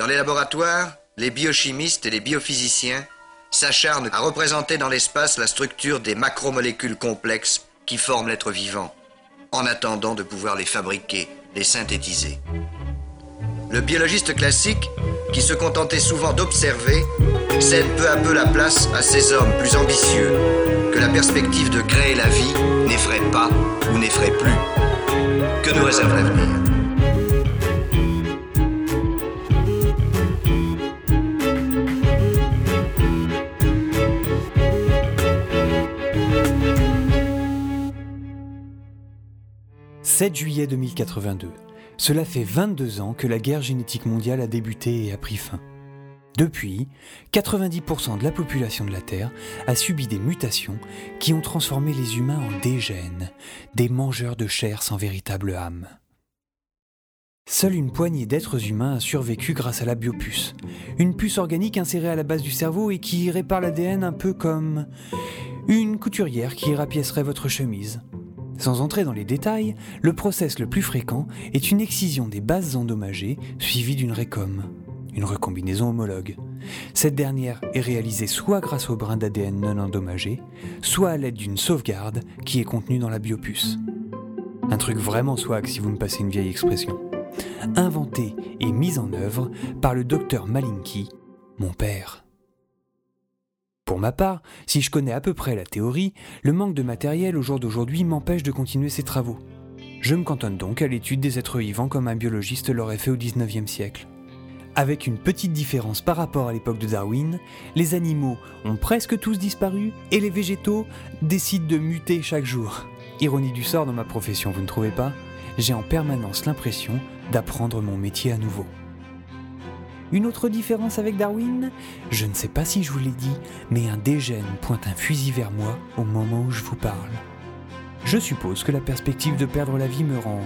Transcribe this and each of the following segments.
Dans les laboratoires, les biochimistes et les biophysiciens s'acharnent à représenter dans l'espace la structure des macromolécules complexes qui forment l'être vivant, en attendant de pouvoir les fabriquer, les synthétiser. Le biologiste classique, qui se contentait souvent d'observer, cède peu à peu la place à ces hommes plus ambitieux que la perspective de créer la vie n'effraie pas ou n'effraie plus. Que nous réserve l'avenir 7 juillet 2082. Cela fait 22 ans que la guerre génétique mondiale a débuté et a pris fin. Depuis, 90% de la population de la Terre a subi des mutations qui ont transformé les humains en dégènes, des mangeurs de chair sans véritable âme. Seule une poignée d'êtres humains a survécu grâce à la biopuce, une puce organique insérée à la base du cerveau et qui répare l'ADN un peu comme une couturière qui rapiécerait votre chemise. Sans entrer dans les détails, le process le plus fréquent est une excision des bases endommagées suivie d'une récom, une recombinaison homologue. Cette dernière est réalisée soit grâce au brin d'ADN non endommagé, soit à l'aide d'une sauvegarde qui est contenue dans la biopuce. Un truc vraiment swag si vous me passez une vieille expression. Inventé et mis en œuvre par le docteur Malinky, mon père. Pour ma part, si je connais à peu près la théorie, le manque de matériel au jour d'aujourd'hui m'empêche de continuer ces travaux. Je me cantonne donc à l'étude des êtres vivants comme un biologiste l'aurait fait au XIXe siècle. Avec une petite différence par rapport à l'époque de Darwin, les animaux ont presque tous disparu et les végétaux décident de muter chaque jour. Ironie du sort dans ma profession, vous ne trouvez pas? J'ai en permanence l'impression d'apprendre mon métier à nouveau. Une autre différence avec Darwin? Je ne sais pas si je vous l'ai dit, mais un dégène pointe un fusil vers moi au moment où je vous parle. Je suppose que la perspective de perdre la vie me rend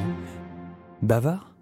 bavard?